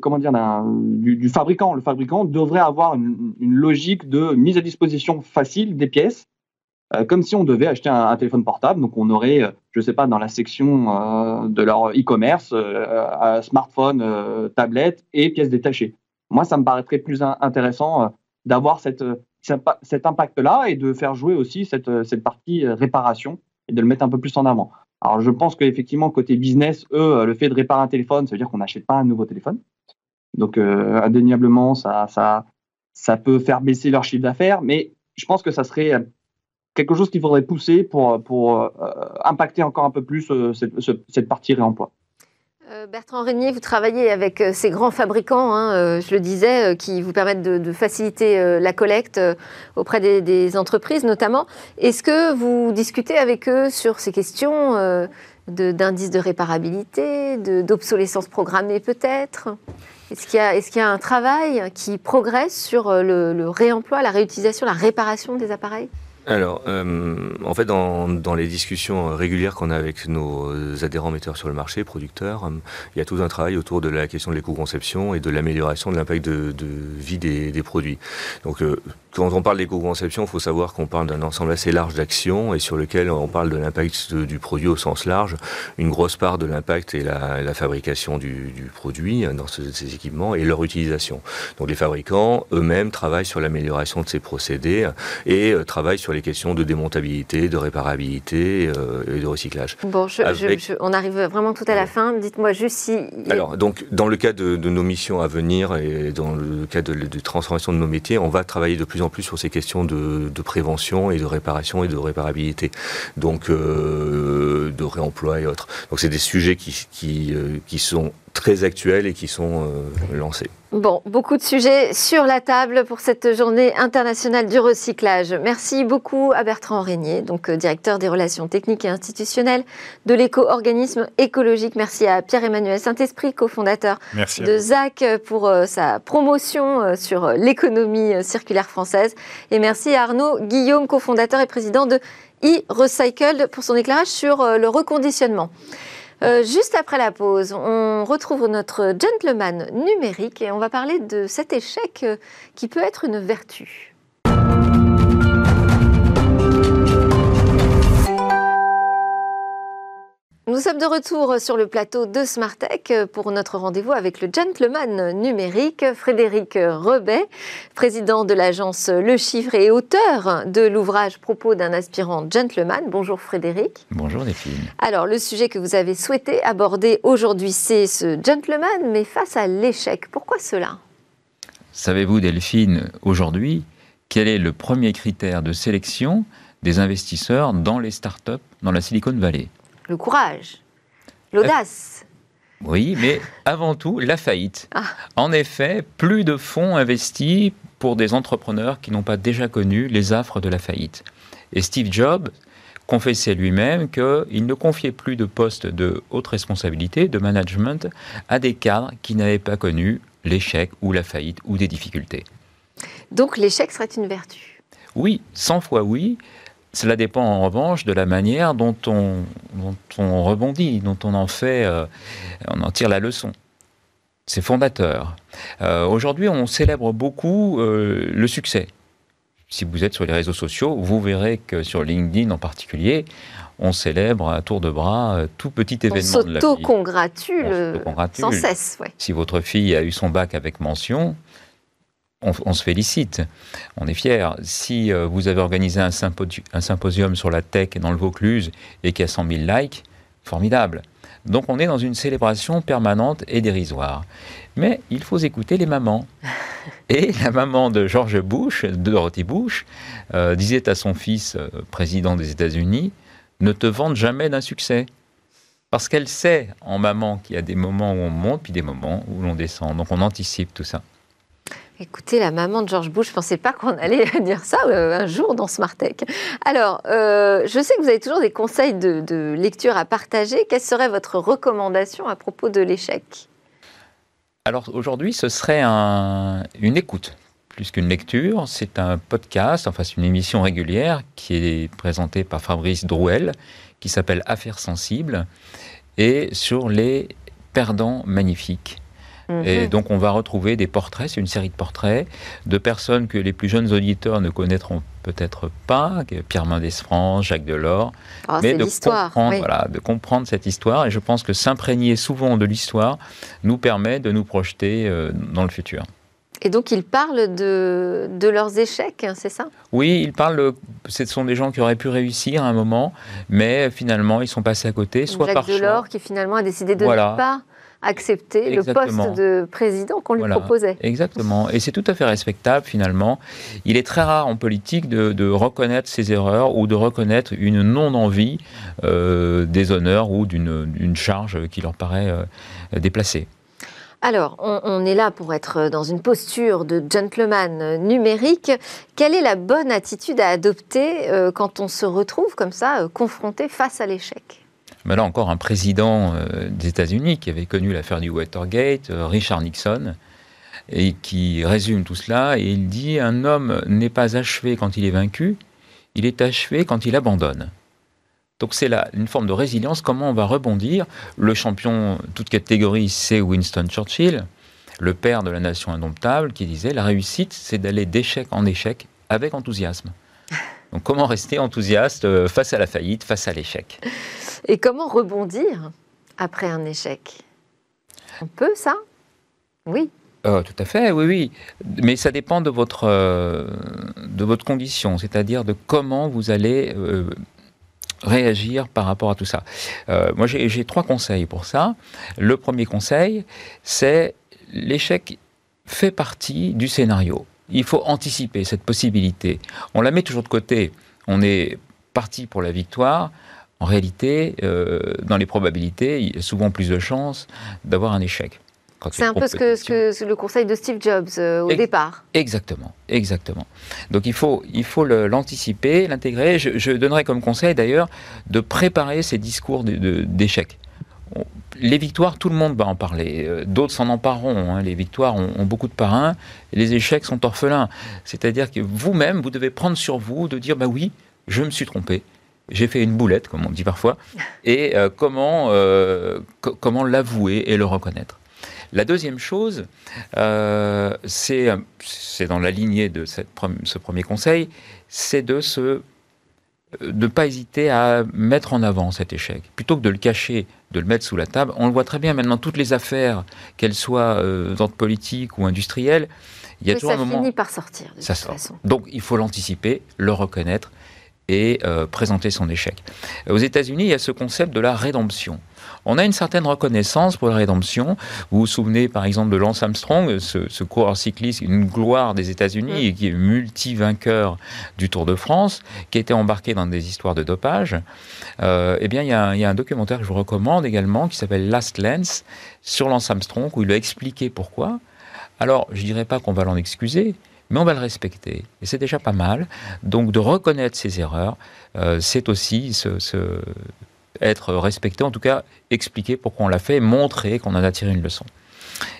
comment dire, du, fabricant. Le fabricant devrait avoir une, logique de mise à disposition facile des pièces, euh, comme si on devait acheter un, téléphone portable. Donc, on aurait, euh, je sais pas, dans la section de leur e-commerce, euh, smartphone, tablette et pièces détachées. Moi, ça me paraîtrait plus intéressant d'avoir cette, cet impact-là et de faire jouer aussi cette, cette partie réparation et de le mettre un peu plus en avant. Alors, je pense qu'effectivement, côté business, eux, le fait de réparer un téléphone, ça veut dire qu'on n'achète pas un nouveau téléphone. Donc, euh, indéniablement, ça, ça, ça peut faire baisser leur chiffre d'affaires, mais je pense que ça serait quelque chose qu'il faudrait pousser pour, pour euh, impacter encore un peu plus euh, cette, cette partie réemploi. Euh, Bertrand Régnier, vous travaillez avec euh, ces grands fabricants, hein, euh, je le disais, qui vous permettent de, faciliter la collecte auprès des, entreprises notamment. Est-ce que vous discutez avec eux sur ces questions d'indice de, réparabilité, d'obsolescence programmée peut-être? Est-ce qu'il y, a un travail qui progresse sur le réemploi, la réutilisation, la réparation des appareils? Alors, euh, en fait, dans, les discussions régulières qu'on a avec nos adhérents metteurs sur le marché, producteurs, euh, il y a tout un travail autour de la question de l'éco-conception et de l'amélioration de l'impact de, de, vie des, des produits. Donc, euh, quand on parle d'éco-conception, il faut savoir qu'on parle d'un ensemble assez large d'actions et sur lequel on parle de l'impact du produit au sens large. Une grosse part de l'impact est la, la fabrication du, du, produit dans ces équipements et leur utilisation. Donc les fabricants eux-mêmes travaillent sur l'amélioration de ces procédés et euh, travaillent sur les questions de démontabilité, de réparabilité euh, et de recyclage. Bon, je, je, on arrive vraiment tout à la fin. Dites-moi juste si... Alors, donc, dans le cas de, de, nos missions à venir et dans le cas de, de transformation de nos métiers, on va travailler de plus en plus sur ces questions de, prévention et de réparation et de réparabilité, donc euh, de réemploi et autres. Donc c'est des sujets qui, euh, qui sont très actuels et qui sont euh, lancés. Bon, beaucoup de sujets sur la table pour cette journée internationale du recyclage. Merci beaucoup à Bertrand Régnier, donc euh, directeur des relations techniques et institutionnelles de l'éco-organisme écologique. Merci à Pierre-Emmanuel Saint-Esprit, cofondateur de ZAC, pour euh, sa promotion sur l'économie circulaire française. Et merci à Arnaud Guillaume, cofondateur et président de e-Recycled, pour son éclairage sur le reconditionnement. Euh, juste après la pause, on retrouve notre gentleman numérique et on va parler de cet échec euh, qui peut être une vertu. Nous sommes de retour sur le plateau de Smartech pour notre rendez-vous avec le gentleman numérique Frédéric Rebet, président de l'agence Le Chiffre et auteur de l'ouvrage Propos d'un aspirant gentleman. Bonjour Frédéric. Bonjour Delphine. Alors le sujet que vous avez souhaité aborder aujourd'hui, c'est ce gentleman, mais face à l'échec. Pourquoi cela? Savez-vous Delphine, aujourd'hui, quel est le premier critère de sélection des investisseurs dans les startups dans la Silicon Valley? Le courage, l'audace. Oui, mais avant tout, la faillite. Ah. En effet, plus de fonds investis pour des entrepreneurs qui n'ont pas déjà connu les affres de la faillite. Et Steve Jobs confessait lui-même qu'il ne confiait plus de postes de haute responsabilité, de management, à des cadres qui n'avaient pas connu l'échec ou la faillite ou des difficultés. Donc l'échec serait une vertu Oui, 100 fois oui. Cela dépend en revanche de la manière dont on, on rebondit, dont on en fait, euh, on en tire la leçon. C'est fondateur. Euh, aujourd'hui, on célèbre beaucoup euh, le succès. Si vous êtes sur les réseaux sociaux, vous verrez que sur LinkedIn en particulier, on célèbre à tour de bras tout petit événement de la vie. On s'auto-congratule sans cesse. Si votre fille a eu son bac avec mention, on, se félicite, on est fier. Si euh, vous avez organisé un, symposium sur la tech dans le Vaucluse et qu'il y a 100 000 likes, formidable. Donc on est dans une célébration permanente et dérisoire. Mais il faut écouter les mamans. <laughs> Et la maman de George Bush, de Dorothy Bush, euh, disait à son fils, euh, président des États-Unis, ne te vante jamais d'un succès. Parce qu'elle sait en maman qu'il y a des moments où on monte, puis des moments où l'on descend. Donc on anticipe tout ça. Écoutez, la maman de George Bush, je ne pensais pas qu'on allait <laughs> dire ça euh, un jour dans Smartech. Alors, euh, je sais que vous avez toujours des conseils de, lecture à partager. Quelle serait votre recommandation à propos de l'échec? Alors, aujourd'hui, ce serait une écoute plus qu'une lecture. C'est un podcast, enfin, c'est une émission régulière qui est présentée par Fabrice Drouel, qui s'appelle Affaires sensibles, et sur les perdants magnifiques. Et Mhm. donc on va retrouver des portraits, c'est une série de portraits de personnes que les plus jeunes auditeurs ne connaîtront peut-être pas, Pierre Mendès France, Jacques Delors, Ah, mais de comprendre, oui. voilà, de comprendre cette histoire. Et je pense que s'imprégner souvent de l'histoire nous permet de nous projeter euh, dans le futur. Et donc, ils parlent de, de leurs échecs, hein, c'est ça? Oui, ils parlent. Ce sont des gens qui auraient pu réussir à un moment, mais finalement ils sont passés à côté, soit Jacques par choix. Delors, qui finalement a décidé de Voilà. ne pas accepter Exactement. le poste de président qu'on lui Voilà. proposait. Exactement. Et c'est tout à fait respectable finalement. Il est très rare en politique de, de reconnaître ses erreurs ou de reconnaître une non-envie euh, des honneurs ou d'une charge qui leur paraît euh, déplacée. Alors, on, on est là pour être dans une posture de gentleman numérique. Quelle est la bonne attitude à adopter euh, quand on se retrouve comme ça, confronté face à l'échec? Mais là encore, un président euh, des États-Unis qui avait connu l'affaire du Watergate, euh, Richard Nixon, et qui résume tout cela, et il dit Un homme n'est pas achevé quand il est vaincu, il est achevé quand il abandonne. Donc c'est là une forme de résilience, comment on va rebondir? Le champion, toute catégorie, c'est Winston Churchill, le père de la nation indomptable, qui disait La réussite, c'est d'aller d'échec en échec avec enthousiasme. <laughs> Donc comment rester enthousiaste euh, face à la faillite, face à l'échec? Et comment rebondir après un échec? On peut ça? Oui. Euh, tout à fait, oui, oui. Mais ça dépend de votre, euh, de votre condition, c'est-à-dire de comment vous allez euh, réagir par rapport à tout ça. Moi, j'ai trois conseils pour ça. Le premier conseil, c'est l'échec fait partie du scénario. Il faut anticiper cette possibilité. On la met toujours de côté. On est parti pour la victoire. En réalité, euh, dans les probabilités, il y a souvent plus de chances d'avoir un échec. C'est a un peu ce que, ce le conseil de Steve Jobs euh, au Ex- départ. Exactement, exactement. Donc il faut, il faut l'anticiper, l'intégrer. Je, je donnerais comme conseil d'ailleurs de préparer ces discours. On- Les victoires, tout le monde va en parler. Euh, D'autres s'en empareront. hein. Les victoires ont, ont beaucoup de parrains. Les échecs sont orphelins. C'est-à-dire que vous-même, vous devez prendre sur vous de dire bah oui, je me suis trompé. J'ai fait une boulette, comme on dit parfois. <laughs> Et euh, comment, euh, co- comment l'avouer et le reconnaître. La deuxième chose, euh, c'est c'est dans la lignée de cette ce premier conseil, c'est de se euh, de ne pas hésiter à mettre en avant cet échec. Plutôt que de le cacher, de le mettre sous la table, on le voit très bien maintenant, toutes les affaires, qu'elles soient euh, d'ordre politique ou industriel, il y a toujours ça un moment... finit par sortir, de Ça toute sort. façon. Donc il faut l'anticiper, le reconnaître et euh, présenter son échec. Aux États-Unis, il y a ce concept de la rédemption. On a une certaine reconnaissance pour la rédemption. Vous vous souvenez par exemple de Lance Armstrong, ce, ce coureur cycliste, une gloire des États-Unis Mm. et qui est multi-vainqueur du Tour de France, qui été embarqué dans des histoires de dopage. Euh, eh bien, il y, a un, il y a un documentaire que je vous recommande également qui s'appelle Last Lance sur Lance Armstrong où il a expliqué pourquoi. Alors, je dirais pas qu'on va l'en excuser, mais on va le respecter. Et c'est déjà pas mal. Donc, de reconnaître ses erreurs, euh, c'est aussi se- être respecté, en tout cas expliquer pourquoi on l'a fait, montrer qu'on en a tiré une leçon.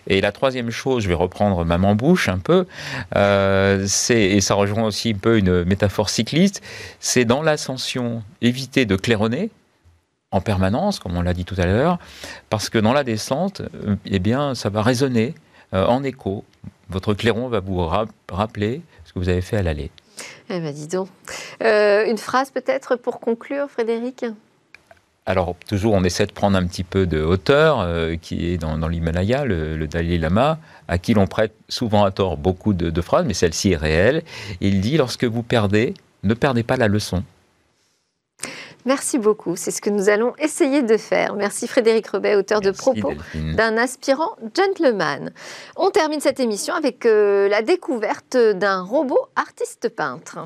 Et la troisième chose, je vais reprendre maman bouche un peu, euh, et ça rejoint aussi un peu une métaphore cycliste, c'est dans l'ascension, éviter de claironner en permanence, comme on l'a dit tout à l'heure, parce que dans la descente, euh, eh bien, ça va résonner en écho. Votre clairon va vous rap- rappeler ce que vous avez fait à l'aller. Eh ben, dis donc. Euh, une phrase peut-être pour conclure, Frédéric? Alors, toujours, on essaie de prendre un petit peu de hauteur, euh, qui est dans, dans l'Himalaya, le, le Dalai Lama, à qui l'on prête souvent à tort beaucoup de, de phrases, mais celle-ci est réelle. Il dit Lorsque vous perdez, ne perdez pas la leçon. Merci beaucoup. C'est ce que nous allons essayer de faire. Merci Frédéric Rebet, auteur de propos d'un aspirant gentleman. On termine cette émission avec euh, la découverte d'un robot artiste peintre.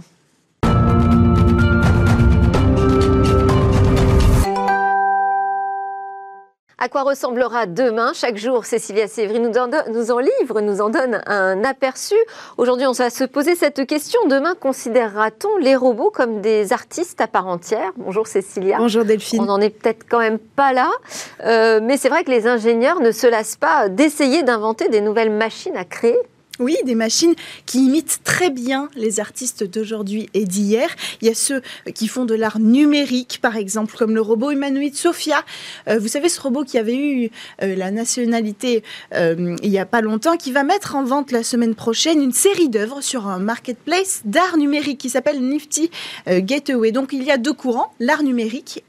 À quoi ressemblera demain Chaque jour, Cécilia Sévry nous en, do- nous en livre, nous en donne un aperçu. Aujourd'hui, on va se poser cette question. Demain, considérera-t-on les robots comme des artistes à part entière Bonjour Cécilia. Bonjour Delphine. On n'en est peut-être quand même pas là, Euh, mais c'est vrai que les ingénieurs ne se lassent pas d'essayer d'inventer des nouvelles machines à créer. Oui, des machines qui imitent très bien les artistes d'aujourd'hui et d'hier. Il y a ceux qui font de l'art numérique, par exemple, comme le robot humanoïde Sophia. Euh, vous savez, ce robot qui avait eu euh, la nationalité euh, il n'y a pas longtemps, qui va mettre en vente la semaine prochaine une série d'œuvres sur un marketplace d'art numérique qui s'appelle Nifty Gateway. Donc il y a deux courants, l'art numérique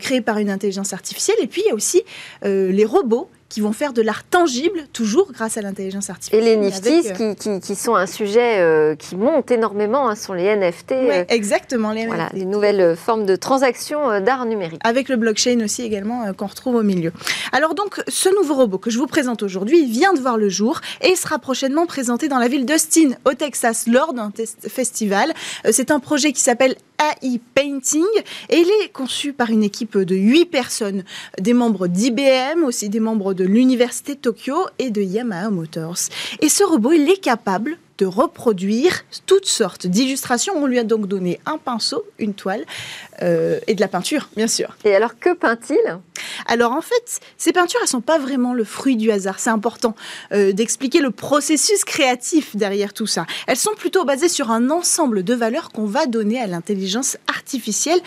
créé par une intelligence artificielle, et puis il y a aussi les robots qui vont faire de l'art tangible, toujours grâce à l'intelligence artificielle. Et les Nifties, euh, qui, qui, sont un sujet euh, qui monte énormément, hein, sont les NFT. Euh, exactement, les Voilà, les nouvelles formes de transactions d'art numérique. Avec le blockchain aussi également qu'on retrouve au milieu. Alors donc, ce nouveau robot que je vous présente aujourd'hui vient de voir le jour et sera prochainement présenté dans la ville d'Austin, au Texas, lors d'un festival. C'est un projet qui s'appelle AI Painting il est conçu par une équipe de 8 personnes, des membres d'IBM, aussi des membres de l'Université de Tokyo et de Yamaha Motors. Et ce robot, il est capable de reproduire toutes sortes d'illustrations. On lui a donc donné un pinceau, une toile euh, et de la peinture, bien sûr. Et alors, que peint-il? Alors, en fait, ces peintures, elles sont pas vraiment le fruit du hasard. C'est important euh, d'expliquer le processus créatif derrière tout ça. Elles sont plutôt basées sur un ensemble de valeurs qu'on va donner à l'intelligence artificielle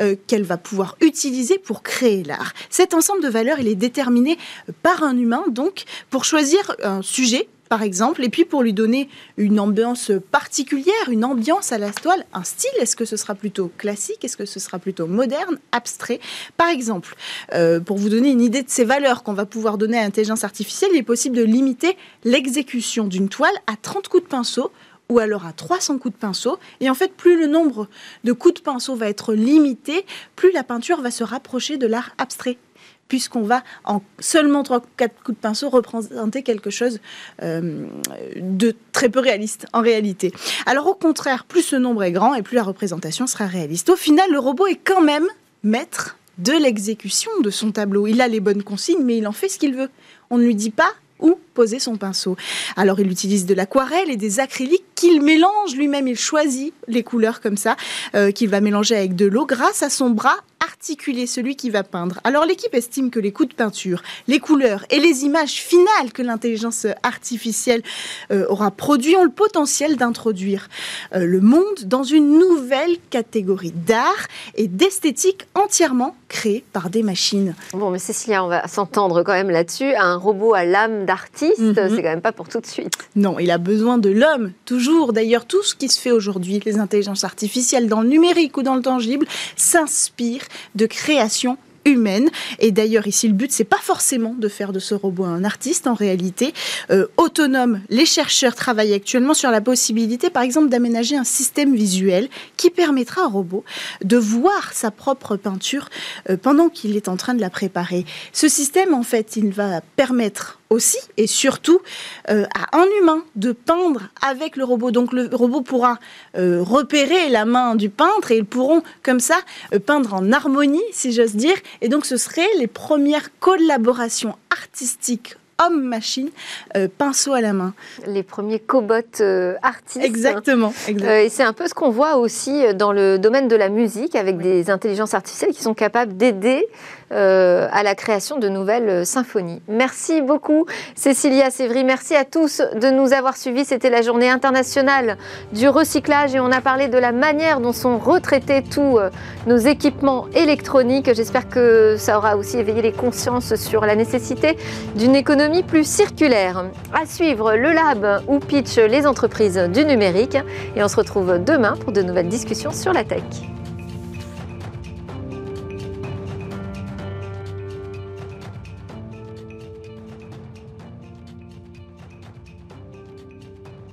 euh, qu'elle va pouvoir utiliser pour créer l'art. Cet ensemble de valeurs, il est déterminé par un humain, donc, pour choisir un sujet par exemple, et puis pour lui donner une ambiance particulière, une ambiance à la toile, un style, est-ce que ce sera plutôt classique, est-ce que ce sera plutôt moderne, abstrait? Par exemple, euh, pour vous donner une idée de ces valeurs qu'on va pouvoir donner à l'intelligence artificielle, il est possible de limiter l'exécution d'une toile à 30 coups de pinceau ou alors à 300 coups de pinceau. Et en fait, plus le nombre de coups de pinceau va être limité, plus la peinture va se rapprocher de l'art abstrait puisqu'on va en seulement 3-4 coups de pinceau représenter quelque chose euh, de très peu réaliste en réalité. Alors au contraire, plus ce nombre est grand et plus la représentation sera réaliste. Au final, le robot est quand même maître de l'exécution de son tableau. Il a les bonnes consignes, mais il en fait ce qu'il veut. On ne lui dit pas où poser son pinceau. Alors il utilise de l'aquarelle et des acryliques qu'il mélange lui-même. Il choisit les couleurs comme ça, euh, qu'il va mélanger avec de l'eau grâce à son bras articuler celui qui va peindre. Alors l'équipe estime que les coups de peinture, les couleurs et les images finales que l'intelligence artificielle euh, aura produit ont le potentiel d'introduire euh, le monde dans une nouvelle catégorie d'art et d'esthétique entièrement créée par des machines. Bon, mais Cécilia, on va s'entendre quand même là-dessus. Un robot à l'âme d'artiste, mhm. c'est quand même pas pour tout de suite. Non, il a besoin de l'homme, toujours. D'ailleurs, tout ce qui se fait aujourd'hui, les intelligences artificielles dans le numérique ou dans le tangible, s'inspire de création humaine. Et d'ailleurs, ici, le but, c'est pas forcément de faire de ce robot un artiste, en réalité. Euh, autonome, les chercheurs travaillent actuellement sur la possibilité, par exemple, d'aménager un système visuel qui permettra au robot de voir sa propre peinture euh, pendant qu'il est en train de la préparer. Ce système, en fait, il va permettre aussi et surtout euh, à un humain de peindre avec le robot. Donc le robot pourra euh, repérer la main du peintre et ils pourront comme ça euh, peindre en harmonie, si j'ose dire. Et donc ce seraient les premières collaborations artistiques homme-machine, pinceau à la main. Les premiers cobots artistes. Exactement. et c'est un peu ce qu'on voit aussi dans le domaine de la musique avec des intelligences artificielles qui sont capables d'aider euh, à la création de nouvelles euh, symphonies. Merci beaucoup Cécilia Sévry, merci à tous de nous avoir suivis. C'était la journée internationale du recyclage et on a parlé de la manière dont sont retraités tous euh, nos équipements électroniques. J'espère que ça aura aussi éveillé les consciences sur la nécessité d'une économie plus circulaire. À suivre le lab où pitch les entreprises du numérique et on se retrouve demain pour de nouvelles discussions sur la tech.